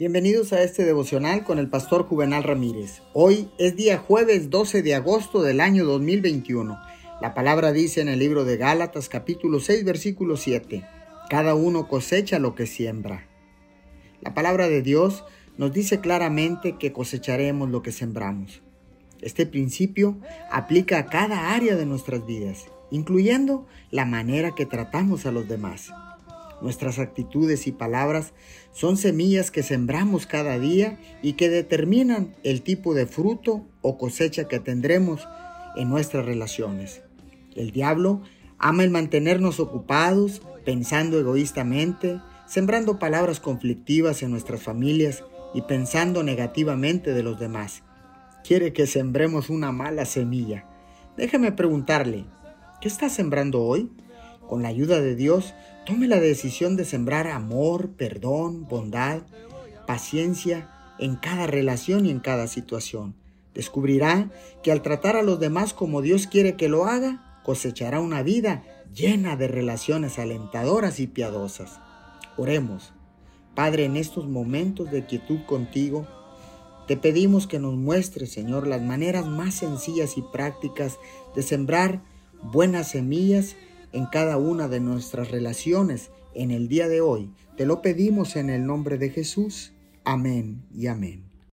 Bienvenidos a este devocional con el pastor Juvenal Ramírez. Hoy es día jueves 12 de agosto del año 2021. La palabra dice en el libro de Gálatas capítulo 6 versículo 7, cada uno cosecha lo que siembra. La palabra de Dios nos dice claramente que cosecharemos lo que sembramos. Este principio aplica a cada área de nuestras vidas, incluyendo la manera que tratamos a los demás. Nuestras actitudes y palabras son semillas que sembramos cada día y que determinan el tipo de fruto o cosecha que tendremos en nuestras relaciones. El diablo ama el mantenernos ocupados, pensando egoístamente, sembrando palabras conflictivas en nuestras familias y pensando negativamente de los demás. Quiere que sembremos una mala semilla. Déjeme preguntarle, ¿qué está sembrando hoy? Con la ayuda de Dios, tome la decisión de sembrar amor, perdón, bondad, paciencia en cada relación y en cada situación. Descubrirá que al tratar a los demás como Dios quiere que lo haga, cosechará una vida llena de relaciones alentadoras y piadosas. Oremos. Padre, en estos momentos de quietud contigo, te pedimos que nos muestres, Señor, las maneras más sencillas y prácticas de sembrar buenas semillas en cada una de nuestras relaciones en el día de hoy. Te lo pedimos en el nombre de Jesús. Amén y amén.